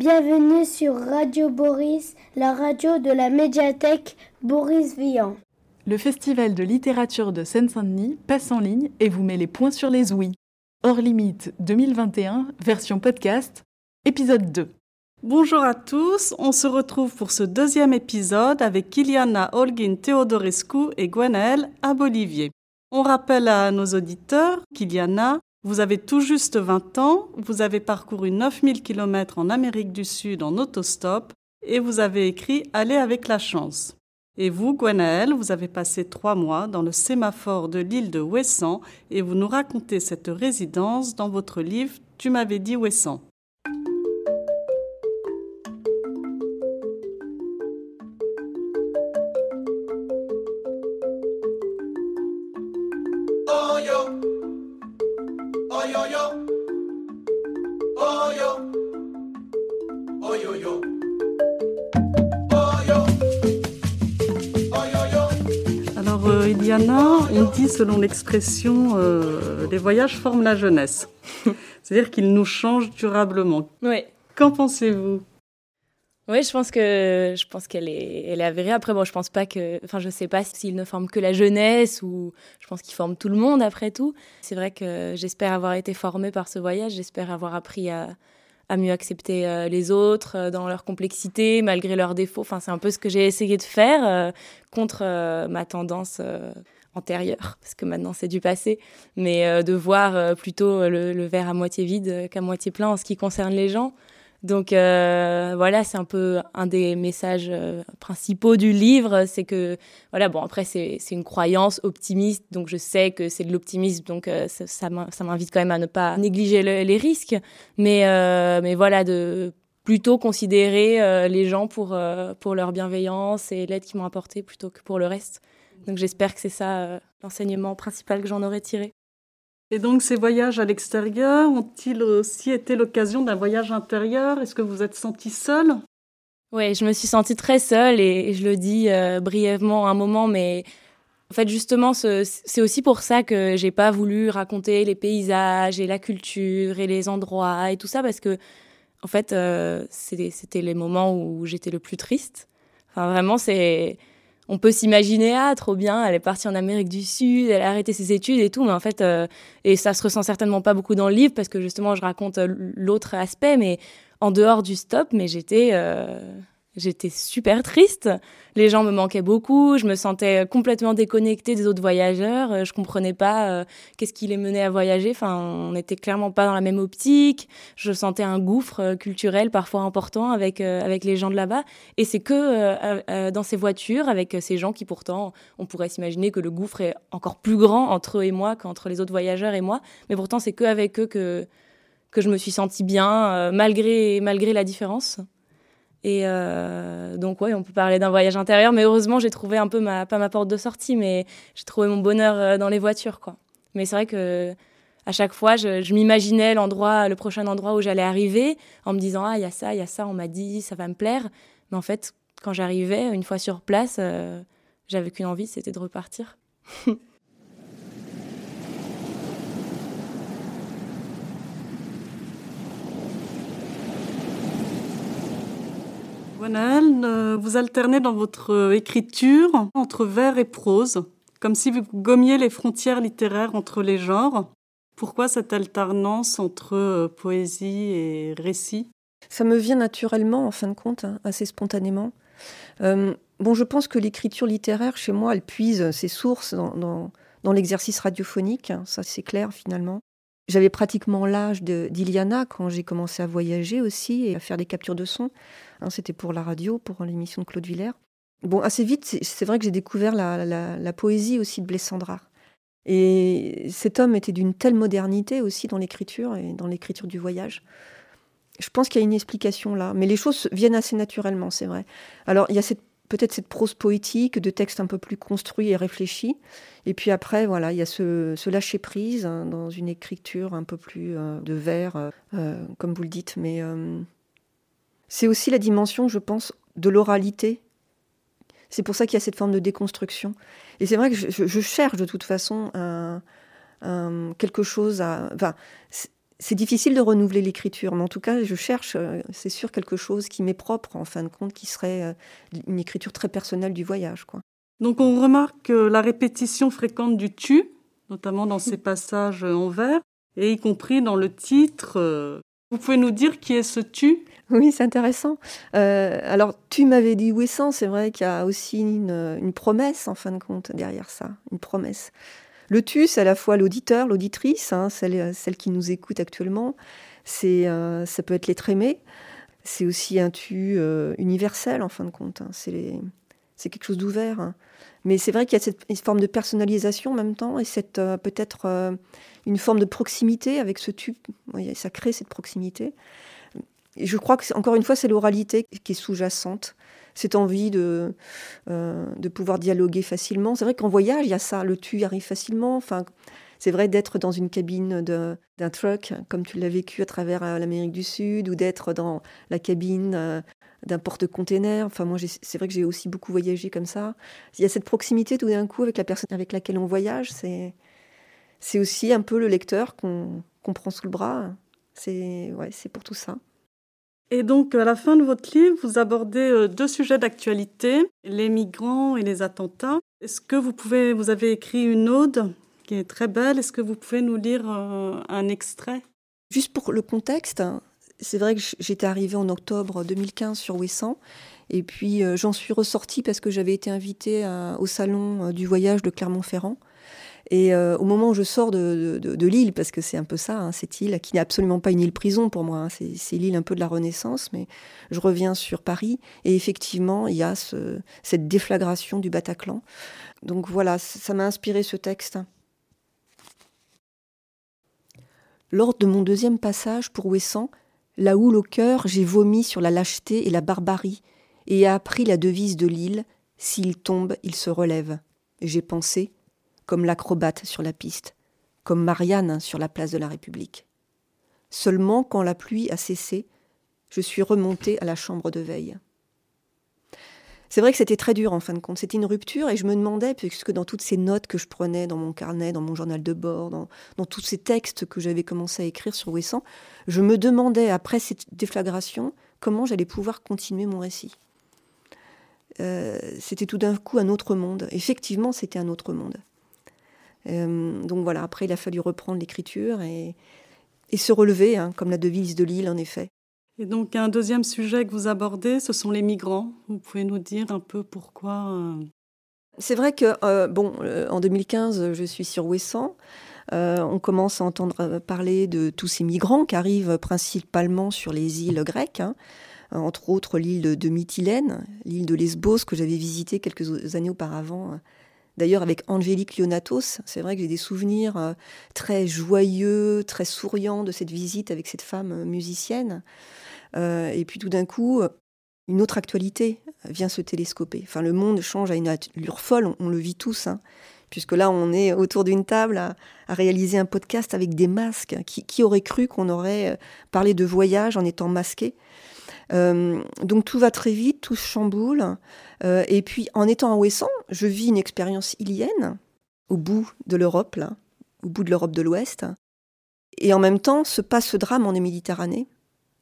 Bienvenue sur Radio Boris, la radio de la médiathèque Boris Vian. Le Festival de littérature de Seine-Saint-Denis passe en ligne et vous met les points sur les ouïes. Hors limite 2021, version podcast, épisode 2. Bonjour à tous, on se retrouve pour ce deuxième épisode avec Kiliana Holguin Theodorescu et Gwenaël Abolivier. On rappelle à nos auditeurs, Kiliana, vous avez tout juste 20 ans, vous avez parcouru 9000 km en Amérique du Sud en autostop et vous avez écrit Aller avec la chance. Et vous, Gwenaël, vous avez passé trois mois dans le sémaphore de l'île de Ouessant et vous nous racontez cette résidence dans votre livre Tu m'avais dit Ouessant. Selon l'expression euh, les voyages forment la jeunesse. C'est-à-dire qu'ils nous changent durablement. Oui. Qu'en pensez-vous? Oui, je pense que je pense qu'elle est elle est avérée. Après, bon, je pense pas que, enfin, je sais pas s'ils ne forment que la jeunesse ou je pense qu'ils forment tout le monde après tout. C'est vrai que j'espère avoir été formée par ce voyage. J'espère avoir appris à, à mieux accepter euh, les autres euh, dans leur complexité, malgré leurs défauts. Enfin, c'est un peu ce que j'ai essayé de faire euh, contre ma tendance antérieure, parce que maintenant c'est du passé, mais de voir plutôt le, le, verre à moitié vide qu'à moitié plein en ce qui concerne les gens. Donc euh, voilà, c'est un peu un des messages euh, principaux du livre, c'est que voilà, bon après c'est une croyance optimiste, donc je sais que c'est de l'optimisme, donc euh, ça, m'invite quand même à ne pas négliger les risques, mais mais voilà de plutôt considérer les gens pour pour leur bienveillance et l'aide qu'ils m'ont apporté plutôt que pour le reste. Donc j'espère que c'est ça l'enseignement principal que j'en aurais tiré. Et donc ces voyages à l'extérieur ont-ils aussi été l'occasion d'un voyage intérieur? Est-ce que vous êtes senti seule Oui, je me suis sentie très seule et, je le dis euh, brièvement un moment, mais en fait justement c'est aussi pour ça que j'ai pas voulu raconter les paysages et la culture et les endroits et tout ça parce que en fait euh, c'était les moments où j'étais le plus triste. Enfin vraiment c'est on peut s'imaginer ah trop bien elle est partie en Amérique du Sud elle a arrêté ses études et tout mais en fait euh, et ça se ressent certainement pas beaucoup dans le livre parce que justement je raconte euh, l'autre aspect mais en dehors du stop mais j'étais euh, J'étais super triste. Les gens me manquaient beaucoup. Je me sentais complètement déconnectée des autres voyageurs. Euh, je comprenais pas euh, qu'est-ce qui les menait à voyager. Enfin, on n'était clairement pas dans la même optique. Je sentais un gouffre euh, culturel parfois important avec avec les gens de là-bas. Et c'est que dans ces voitures avec ces gens qui pourtant, on pourrait s'imaginer que le gouffre est encore plus grand entre eux et moi qu'entre les autres voyageurs et moi. Mais pourtant, c'est que avec eux que que je me suis sentie bien malgré malgré la différence. Et euh, donc, ouais, on peut parler d'un voyage intérieur, mais heureusement, j'ai trouvé un peu ma, pas ma porte de sortie, mais j'ai trouvé mon bonheur euh, dans les voitures, quoi. Mais c'est vrai que à chaque fois, je, m'imaginais l'endroit, le prochain endroit où j'allais arriver, en me disant ah, il y a ça, il y a ça, on m'a dit, ça va me plaire. Mais en fait, quand j'arrivais, une fois sur place, euh, j'avais qu'une envie, c'était de repartir. Euh, vous alternez dans votre euh, écriture entre vers et prose, comme si vous gommiez les frontières littéraires entre les genres. Pourquoi cette alternance entre euh, poésie et récit? Ça me vient naturellement, en fin de compte, hein, assez spontanément. bon, je pense que l'écriture littéraire, chez moi, elle puise ses sources dans, dans l'exercice radiophonique, hein, ça c'est clair finalement. J'avais pratiquement l'âge d'Iliana quand j'ai commencé à voyager aussi et à faire des captures de son. Hein, c'était pour la radio, pour l'émission de Claude Villers. Bon, assez vite, c'est vrai que j'ai découvert la, poésie aussi de Blessandra. Et cet homme était d'une telle modernité aussi dans l'écriture et dans l'écriture du voyage. Je pense qu'il y a une explication là, mais les choses viennent assez naturellement, c'est vrai. Alors, il y a peut-être cette prose poétique, de textes un peu plus construits et réfléchis. Et puis après, voilà, il y a ce, lâcher prise hein, dans une écriture un peu plus euh, de vers, euh, euh, comme vous le dites. Mais c'est aussi la dimension, je pense, de l'oralité. C'est pour ça qu'il y a cette forme de déconstruction. Et c'est vrai que je, cherche de toute façon quelque chose à. Enfin, c'est difficile de renouveler l'écriture, mais en tout cas, je cherche, euh, c'est sûr, quelque chose qui m'est propre, en fin de compte, qui serait euh, une écriture très personnelle du voyage. Quoi. Donc on remarque la répétition fréquente du tu, notamment dans ces passages en vers, et y compris dans le titre. Vous pouvez nous dire qui est ce tu? Oui, c'est intéressant. alors, tu m'avais dit Ouessant, c'est vrai qu'il y a aussi une, une, promesse, en fin de compte, derrière ça, une promesse. Le tu, c'est à la fois l'auditeur, l'auditrice, hein, celle, qui nous écoute actuellement. C'est, euh, ça peut être l'être aimé. C'est aussi un tu euh, universel, en fin de compte. Hein. C'est, quelque chose d'ouvert. Hein. Mais c'est vrai qu'il y a cette forme de personnalisation en même temps et euh, peut-être une forme de proximité avec ce tu. Ça crée cette proximité. Et je crois que, encore une fois, c'est l'oralité qui est sous-jacente cette envie de, euh, de pouvoir dialoguer facilement. C'est vrai qu'en voyage, il y a ça, le tu arrive facilement. Enfin, c'est vrai d'être dans une cabine d'un truck, comme tu l'as vécu à travers euh, l'Amérique du Sud, ou d'être dans la cabine euh, d'un porte-container. Enfin, moi, c'est vrai que j'ai aussi beaucoup voyagé comme ça. Il y a cette proximité tout d'un coup avec la personne avec laquelle on voyage. C'est aussi un peu le lecteur qu'on prend sous le bras. C'est ouais, c'est pour tout ça. Et donc, à la fin de votre livre, vous abordez euh, deux sujets d'actualité, les migrants et les attentats. Est-ce que vous pouvez, vous avez écrit une ode qui est très belle. Est-ce que vous pouvez nous lire euh, un extrait? Juste pour le contexte, c'est vrai que j'étais arrivée en octobre 2015 sur Ouessant. Et puis euh, j'en suis ressortie parce que j'avais été invitée au salon du voyage de Clermont-Ferrand. Et euh, au moment où je sors de, l'île, parce que c'est un peu ça, hein, cette île, qui n'est absolument pas une île prison pour moi, hein, c'est l'île un peu de la Renaissance, mais je reviens sur Paris, et effectivement, il y a cette déflagration du Bataclan. Donc voilà, ça m'a inspiré ce texte. Lors de mon deuxième passage pour Ouessant, la houle au cœur, j'ai vomi sur la lâcheté et la barbarie, et appris la devise de l'île s'il tombe, il se relève. J'ai pensé, comme l'acrobate sur la piste, comme Marianne sur la place de la République. Seulement quand la pluie a cessé, je suis remontée à la chambre de veille. C'est vrai que c'était très dur en fin de compte. C'était une rupture et je me demandais, puisque dans toutes ces notes que je prenais dans mon carnet, dans mon journal de bord, dans, tous ces textes que j'avais commencé à écrire sur Ouessant, je me demandais, après cette déflagration, comment j'allais pouvoir continuer mon récit. Euh, c'était tout d'un coup un autre monde. Effectivement, c'était un autre monde. Euh, donc voilà, après il a fallu reprendre l'écriture et, se relever, hein, comme la devise de l'île en effet. Et donc un deuxième sujet que vous abordez, ce sont les migrants. Vous pouvez nous dire un peu pourquoi euh? C'est vrai que, euh, bon, en 2015, je suis sur Ouessant. on commence à entendre parler de tous ces migrants qui arrivent principalement sur les îles grecques, hein. entre autres l'île de, de Mytilène, l'île de Lesbos que j'avais visitée quelques années auparavant D'ailleurs, avec Angélique Leonatos, c'est vrai que j'ai des souvenirs euh, très joyeux, très souriants de cette visite avec cette femme euh, musicienne. Euh, et puis tout d'un coup, une autre actualité vient se télescoper. Enfin, le monde change à une allure folle, on, le vit tous. Hein. puisque là, on est autour d'une table à, réaliser un podcast avec des masques. qui aurait cru qu'on aurait parlé de voyage en étant masqué euh, donc tout va très vite, tout se chamboule. Euh, et puis en étant à Ouessant, je vis une expérience ilienne, au bout de l'Europe, là, au bout de l'Europe de l'Ouest. Et en même temps se passe ce drame en Méditerranée,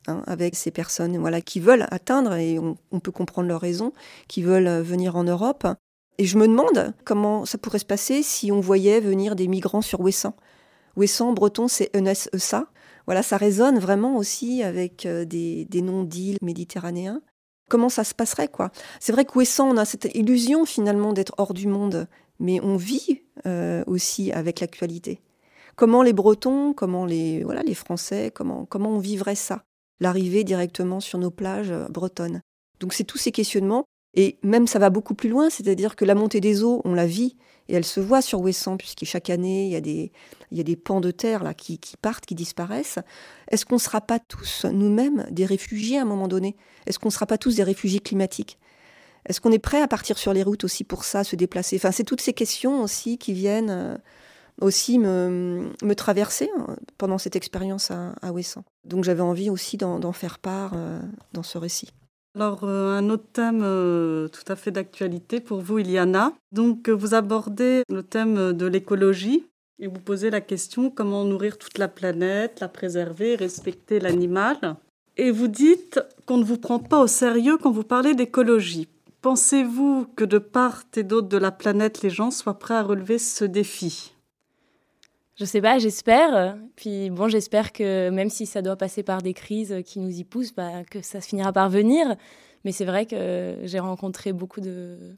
hein, avec ces personnes voilà, qui veulent atteindre, et on, peut comprendre leurs raisons, qui veulent venir en Europe. Et je me demande comment ça pourrait se passer si on voyait venir des migrants sur Ouessant. Ouessant, breton, c'est Enes-Essa voilà, ça résonne vraiment aussi avec euh, des, noms d'îles méditerranéens. Comment ça se passerait, quoi? C'est vrai qu'Ouessant, on a cette illusion finalement d'être hors du monde, mais on vit euh, aussi avec l'actualité. Comment les Bretons, comment les, voilà, les Français, comment, comment on vivrait ça? L'arrivée directement sur nos plages euh, bretonnes. Donc c'est tous ces questionnements. Et même ça va beaucoup plus loin, c'est-à-dire que la montée des eaux, on la vit, et elle se voit sur Ouessant, puisque chaque année, il y a des, pans de terre là, qui, partent, qui disparaissent. Est-ce qu'on ne sera pas tous, nous-mêmes, des réfugiés à un moment donné? Est-ce qu'on ne sera pas tous des réfugiés climatiques? Est-ce qu'on est prêt à partir sur les routes aussi pour ça, se déplacer? Enfin, c'est toutes ces questions aussi qui viennent euh, aussi me, me traverser hein, pendant cette expérience à, à Ouessant. Donc j'avais envie aussi d'en faire part euh, dans ce récit. Alors, euh, un autre thème euh, tout à fait d'actualité pour vous, Iliana. Donc, euh, vous abordez le thème de l'écologie. Et vous posez la question comment nourrir toute la planète, la préserver, respecter l'animal. Et vous dites qu'on ne vous prend pas au sérieux quand vous parlez d'écologie. Pensez-vous que de part et d'autre de la planète, les gens soient prêts à relever ce défi? Je sais pas, j'espère. Puis bon, j'espère que même si ça doit passer par des crises qui nous y poussent, bah, que ça se finira par venir. Mais c'est vrai que j'ai rencontré beaucoup de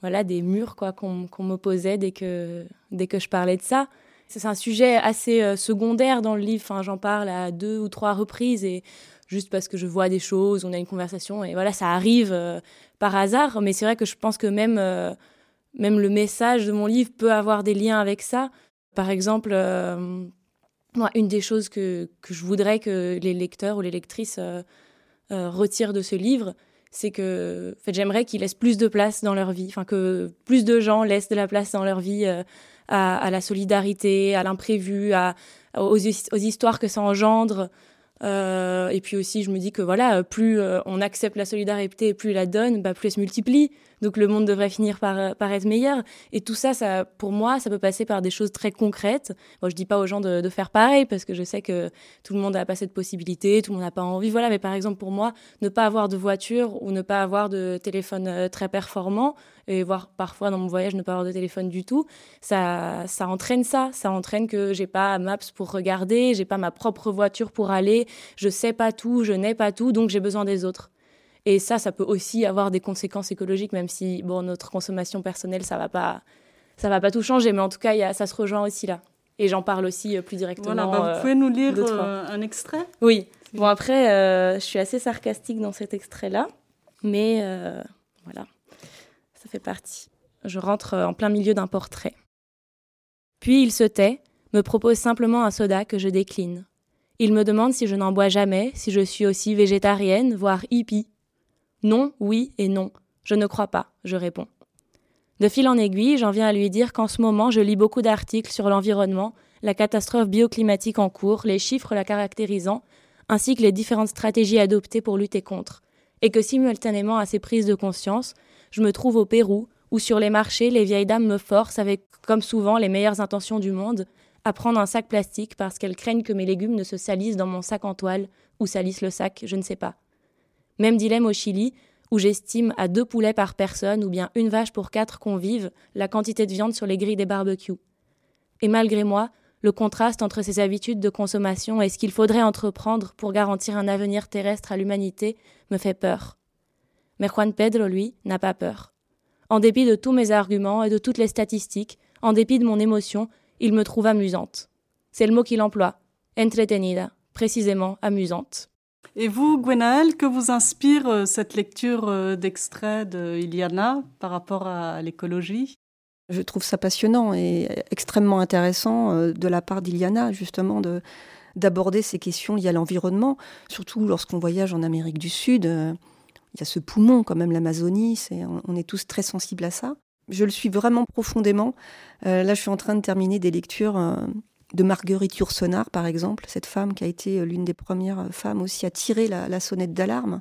voilà des murs quoi qu'on m'opposait dès que dès que je parlais de ça. C'est un sujet assez euh, secondaire dans le livre. Enfin, j'en parle à deux ou trois reprises et juste parce que je vois des choses, on a une conversation et voilà, ça arrive euh, par hasard. Mais c'est vrai que je pense que même euh, même le message de mon livre peut avoir des liens avec ça. Par exemple, moi, une des choses que, je voudrais que les lecteurs ou les lectrices euh, retire de ce livre, c'est que j'aimerais qu'ils laissent plus de place dans leur vie, que plus de gens laissent de la place dans leur vie euh, à, la solidarité, à l'imprévu, à, aux, histoires que ça engendre. Euh, et puis aussi, je me dis que voilà, plus on accepte la solidarité, plus la donne, bah, plus elle se multiplie. Donc le monde devrait finir par, par être meilleur. Et tout ça, ça, pour moi, ça peut passer par des choses très concrètes. Bon, je dis pas aux gens de, de faire pareil parce que je sais que tout le monde n'a pas cette possibilité, tout le monde n'a pas envie. Voilà, mais par exemple pour moi, ne pas avoir de voiture ou ne pas avoir de téléphone euh, très performant et voire parfois dans mon voyage ne pas avoir de téléphone du tout, ça, ça entraîne ça. Ça entraîne que j'ai pas Maps pour regarder, j'ai pas ma propre voiture pour aller, je sais pas tout, je n'ai pas tout, donc j'ai besoin des autres. Et ça, ça peut aussi avoir des conséquences écologiques, même si bon, notre consommation personnelle, ça va pas, ça va pas tout changer, mais en tout cas, y a, ça se rejoint aussi là. Et j'en parle aussi euh, plus directement. Voilà, bah, vous pouvez nous lire euh, un extrait Oui. Bon, après, euh, je suis assez sarcastique dans cet extrait-là, mais voilà, ça fait partie. Je rentre en plein milieu d'un portrait. Puis il se tait, me propose simplement un soda que je décline. Il me demande si je n'en bois jamais, si je suis aussi végétarienne, voire hippie. Non, oui et non. Je ne crois pas, je réponds. De fil en aiguille, j'en viens à lui dire qu'en ce moment, je lis beaucoup d'articles sur l'environnement, la catastrophe bioclimatique en cours, les chiffres la caractérisant, ainsi que les différentes stratégies adoptées pour lutter contre, et que simultanément à ces prises de conscience, je me trouve au Pérou, où sur les marchés, les vieilles dames me forcent, avec comme souvent les meilleures intentions du monde, à prendre un sac plastique parce qu'elles craignent que mes légumes ne se salissent dans mon sac en toile, ou salissent le sac, je ne sais pas. Même dilemme au Chili, où j'estime à deux poulets par personne ou bien une vache pour quatre convives la quantité de viande sur les grilles des barbecues. Et malgré moi, le contraste entre ces habitudes de consommation et ce qu'il faudrait entreprendre pour garantir un avenir terrestre à l'humanité me fait peur. Mais Juan Pedro, lui, n'a pas peur. En dépit de tous mes arguments et de toutes les statistiques, en dépit de mon émotion, il me trouve amusante. C'est le mot qu'il emploie, entretenida, précisément amusante. Et vous, Gwenaël, que vous inspire euh, cette lecture euh, d'extrait de Iliana par rapport à l'écologie? Je trouve ça passionnant et extrêmement intéressant euh, de la part d'Iliana, justement, de, d'aborder ces questions liées à l'environnement, surtout lorsqu'on voyage en Amérique du Sud. Il y a ce poumon, quand même, l'Amazonie, on est tous très sensibles à ça. Je le suis vraiment profondément. là, je suis en train de terminer des lectures de Marguerite Yourcenar, par exemple, cette femme qui a été euh, l'une des premières euh, femmes aussi à tirer la, sonnette d'alarme.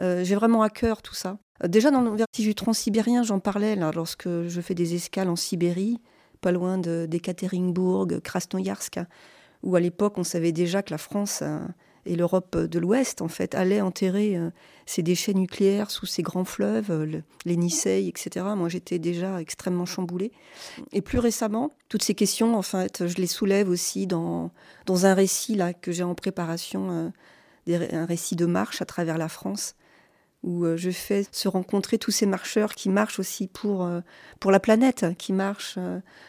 Euh, j'ai vraiment à cœur tout ça. déjà dans le vertige transsibérien, j'en parlais lorsque je fais des escales en Sibérie, pas loin d'Ekaterinbourg, Krasnoyarsk, où à l'époque on savait déjà que la France et l'Europe de l'Ouest, en fait, allaient enterrer ces déchets nucléaires sous ces grands fleuves, euh, les Nisei, etc. Moi, j'étais déjà extrêmement chamboulée. Et plus récemment, toutes ces questions, en fait, je les soulève aussi dans, dans un récit là, que j'ai en préparation, euh, un récit de marche à travers la France où euh, je fais se rencontrer tous ces marcheurs qui marchent aussi pour, pour la planète, qui marchent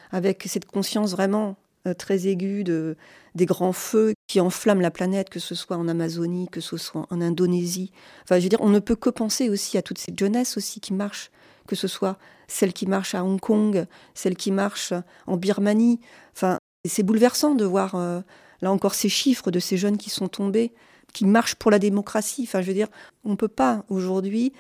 avec cette conscience vraiment très aiguë de, des grands feux qui enflamment la planète, que ce soit en Amazonie, que ce soit en Indonésie. Enfin, je veux dire, on ne peut que penser aussi à toutes ces jeunesses aussi qui marchent, que ce soit celles qui marchent à Hong Kong, celles qui marchent en Birmanie. Enfin, c'est bouleversant de voir euh, là encore ces chiffres de ces jeunes qui sont tombés, qui marchent pour la démocratie. Enfin, je veux dire, on ne peut pas aujourd'hui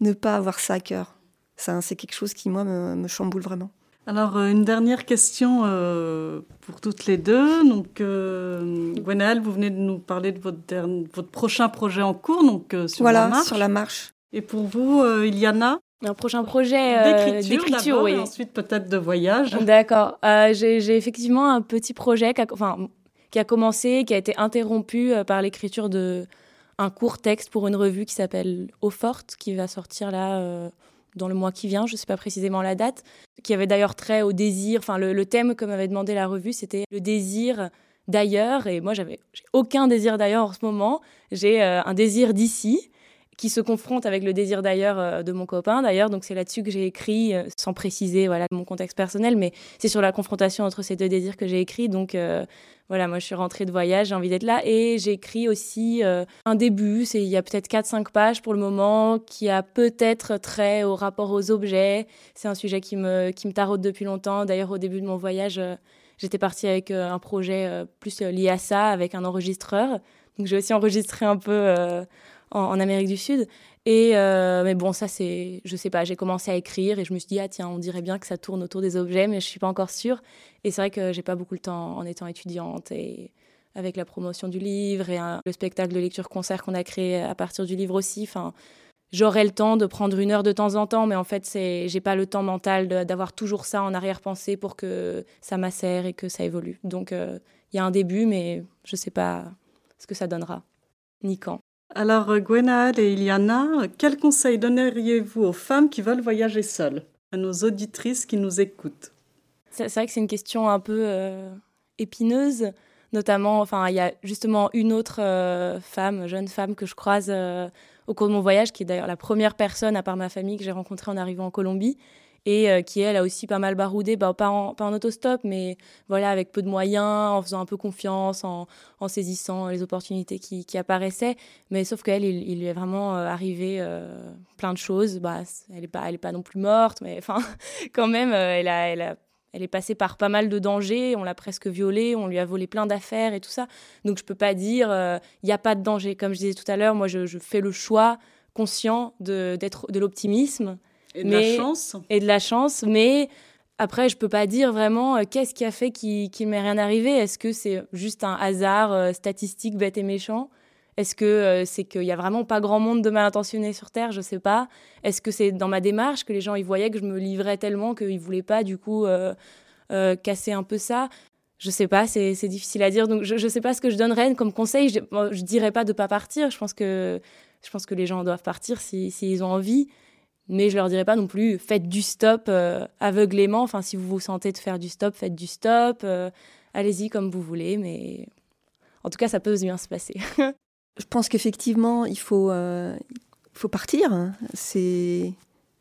ne pas avoir ça à cœur. c'est quelque chose qui, moi, me chamboule vraiment. Alors, euh, une dernière question euh, pour toutes les deux. Donc, euh, vous venez de nous parler de votre, votre prochain projet en cours, donc euh, sur voilà, la marche. sur la marche. Et pour vous, Iliana? Un prochain projet d'écriture, oui. et ensuite peut-être de voyage. D'accord. J'ai effectivement un petit projet, qui a, enfin, qui a commencé, qui a été interrompu par l'écriture de un court texte pour une revue qui s'appelle Eau Forte, qui va sortir là dans le mois qui vient, je ne sais pas précisément la date, qui avait d'ailleurs trait au désir, enfin le, thème que m'avait demandé la revue, c'était le désir d'ailleurs, et moi j'avais aucun désir d'ailleurs en ce moment, j'ai euh, un désir d'ici qui se confronte avec le désir d'ailleurs euh, de mon copain d'ailleurs, donc c'est là-dessus que j'ai écrit, euh, sans préciser voilà mon contexte personnel, mais c'est sur la confrontation entre ces deux désirs que j'ai écrit, donc voilà, moi je suis rentrée de voyage, j'ai envie d'être là. Et j'ai écrit aussi euh, un début, c'est il y a peut-être 4-5 pages pour le moment, qui a peut-être trait au rapport aux objets. C'est un sujet qui me, qui me taraude depuis longtemps. D'ailleurs, au début de mon voyage, euh, j'étais partie avec euh, un projet plus lié à ça, avec un enregistreur. Donc j'ai aussi enregistré un peu en, Amérique du Sud. Et mais bon, ça c'est, je sais pas, j'ai commencé à écrire et je me suis dit ah tiens, on dirait bien que ça tourne autour des objets, mais je suis pas encore sûre. Et c'est vrai que j'ai pas beaucoup le temps en étant étudiante et avec la promotion du livre et le spectacle de lecture-concert qu'on a créé à partir du livre aussi. Enfin, j'aurais le temps de prendre une heure de temps en temps, mais en fait, c'est, j'ai pas le temps mental d'avoir toujours ça en arrière-pensée pour que ça m'assère et que ça évolue. Donc, euh, il y a un début, mais je sais pas ce que ça donnera, ni quand. Alors, Gwenaël et Iliana, quels conseils donneriez-vous aux femmes qui veulent voyager seules, à nos auditrices qui nous écoutent? C'est vrai que c'est une question un peu euh, épineuse, notamment, enfin, il y a justement une autre euh, femme, jeune femme que je croise euh, au cours de mon voyage, qui est d'ailleurs la première personne, à part ma famille, que j'ai rencontrée en arrivant en Colombie, et qui, elle, a aussi pas mal baroudé, bah, pas, en, pas en autostop, mais voilà, avec peu de moyens, en faisant un peu confiance, en, saisissant les opportunités qui, apparaissaient. Mais sauf qu'elle, il, il, lui est vraiment arrivé plein de choses. Bah, elle n'est pas, pas non plus morte, mais enfin, quand même, elle est passée par pas mal de dangers, on l'a presque violée, on lui a volé plein d'affaires et tout ça. Donc je peux pas dire il euh, n'y a pas de danger. Comme je disais tout à l'heure, moi je, fais le choix conscient d'être, de l'optimisme. Et de la chance. Et de la chance, mais après je peux pas dire vraiment euh, qu'est-ce qui a fait qu'il, qu'il m'est rien arrivé. Est-ce que c'est juste un hasard euh, statistique bête et méchant? Est-ce que euh, c'est qu'il y a vraiment pas grand monde de mal intentionné sur Terre? Je sais pas. Est-ce que c'est dans ma démarche que les gens ils voyaient que je me livrais tellement qu'ils voulaient pas du coup casser un peu ça? Je sais pas, c'est difficile à dire. Donc je, ne sais pas ce que je donnerais comme conseil. Je, je dirais pas de pas partir. Je pense que je pense que les gens doivent partir s'ils si, ont envie. Mais je leur dirais pas non plus faites du stop aveuglément. Enfin, si vous vous sentez de faire du stop, faites du stop. Allez-y comme vous voulez, mais en tout cas, ça peut bien se passer. Je pense qu'effectivement, il faut, euh, faut partir. C'est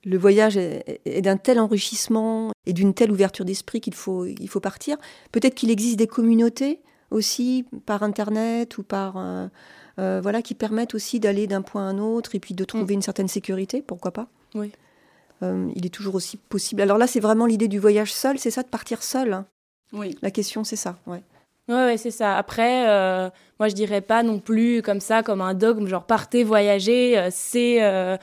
le voyage est, d'un tel enrichissement et d'une telle ouverture d'esprit qu'il faut, il faut partir. Peut-être qu'il existe des communautés aussi par internet ou par euh, euh, voilà qui permettent aussi d'aller d'un point à un autre et puis de trouver mm. une certaine sécurité. Pourquoi pas Oui. il est toujours aussi possible. Alors là, c'est vraiment l'idée du voyage seul, c'est ça, de partir seul. Hein? Oui. La question, c'est ça. Ouais. Ouais, c'est ça. Après, euh, moi, je dirais pas non plus comme ça, comme un dogme, genre partez voyager, euh, c'est euh,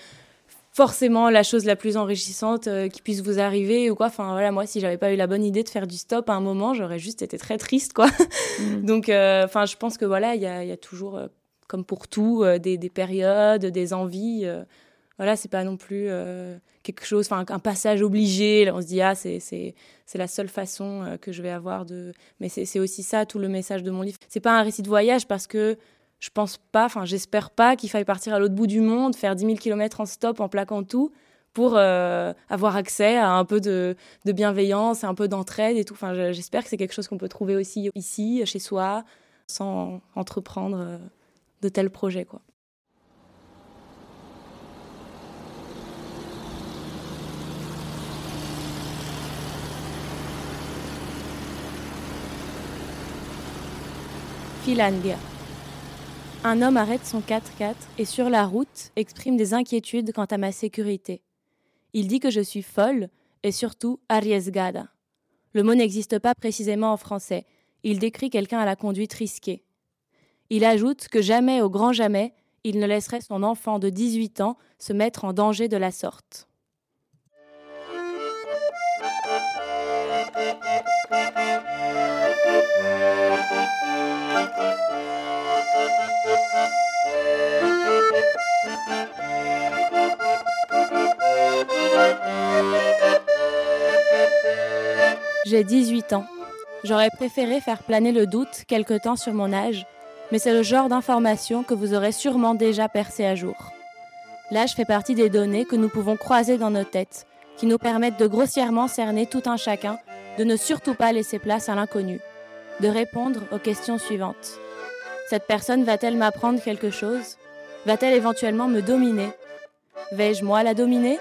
forcément la chose la plus enrichissante qui puisse vous arriver ou quoi. Enfin, voilà, moi, si j'avais pas eu la bonne idée de faire du stop à un moment, j'aurais juste été très triste, quoi. Mm. Donc, enfin, je pense que voilà, il y a, y a, toujours, comme pour tout, des, des, périodes, des envies voilà, c'est pas non plus euh, quelque chose, enfin un passage obligé. On se dit ah c'est c'est c'est la seule façon euh, que je vais avoir de. Mais c'est aussi ça tout le message de mon livre. C'est pas un récit de voyage parce que je pense pas, enfin j'espère pas qu'il faille partir à l'autre bout du monde, faire 10 000 km en stop en plaquant tout pour euh, avoir accès à un peu de, de bienveillance, un peu d'entraide et tout. Enfin j'espère que c'est quelque chose qu'on peut trouver aussi ici, chez soi, sans entreprendre de tels projets quoi. Un homme arrête son 4x4 et sur la route exprime des inquiétudes quant à ma sécurité. Il dit que je suis folle et surtout arriesgada. Le mot n'existe pas précisément en français. Il décrit quelqu'un à la conduite risquée. Il ajoute que jamais au grand jamais, il ne laisserait son enfant de 18 ans se mettre en danger de la sorte. J'ai 18 ans. J'aurais préféré faire planer le doute quelque temps sur mon âge, mais c'est le genre d'information que vous aurez sûrement déjà percé à jour. L'âge fait partie des données que nous pouvons croiser dans nos têtes, qui nous permettent de grossièrement cerner tout un chacun, de ne surtout pas laisser place à l'inconnu, de répondre aux questions suivantes. Cette personne va-t-elle m'apprendre quelque chose? Va-t-elle éventuellement me dominer? Vais-je moi la dominer?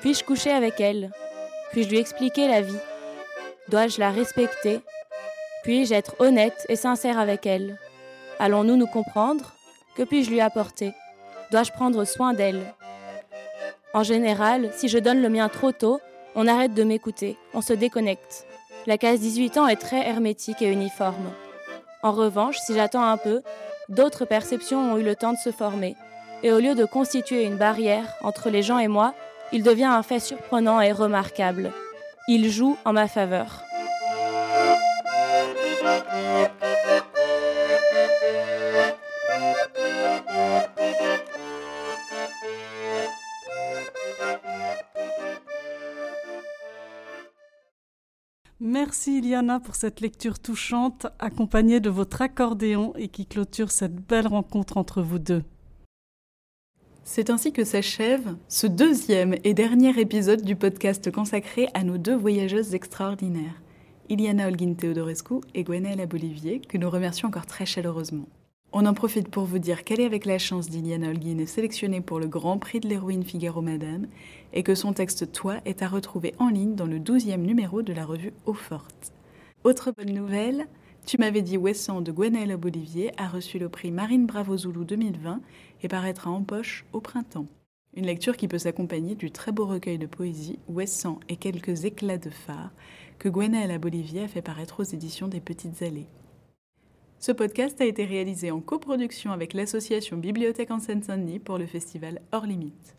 Puis-je coucher avec elle? Puis-je lui expliquer la vie? Dois-je la respecter? Puis-je être honnête et sincère avec elle? Allons-nous nous comprendre? Que puis-je lui apporter? Dois-je prendre soin d'elle? En général, si je donne le mien trop tôt, on arrête de m'écouter, on se déconnecte. La case 18 ans est très hermétique et uniforme. En revanche, si j'attends un peu, d'autres perceptions ont eu le temps de se former, et au lieu de constituer une barrière entre les gens et moi, il devient un fait surprenant et remarquable. Il joue en ma faveur. Merci Iliana pour cette lecture touchante accompagnée de votre accordéon et qui clôture cette belle rencontre entre vous deux. C'est ainsi que s'achève ce deuxième et dernier épisode du podcast consacré à nos deux voyageuses extraordinaires, Iliana Holguin Teodorescu et Gwenaëlle Bolivier, que nous remercions encore très chaleureusement. On en profite pour vous dire qu'elle est avec la chance d'Iliana Holguin est sélectionnée pour le Grand Prix de l'héroïne Figaro Madame et que son texte Toi est à retrouver en ligne dans le 12e numéro de la revue Eau Forte. Autre bonne nouvelle, Tu m'avais dit Wesson de Gwenaëlle Bolivier a reçu le prix Marine Bravo Zulu 2020 et paraîtra en poche au printemps. Une lecture qui peut s'accompagner du très beau recueil de poésie Wesson et quelques éclats de phare que Gwenaëlle Bolivier a fait paraître aux éditions des Petites Allées. Ce podcast a été réalisé en coproduction avec l'association Bibliothèque en Seine-Saint-Denis pour le festival Hors Limite.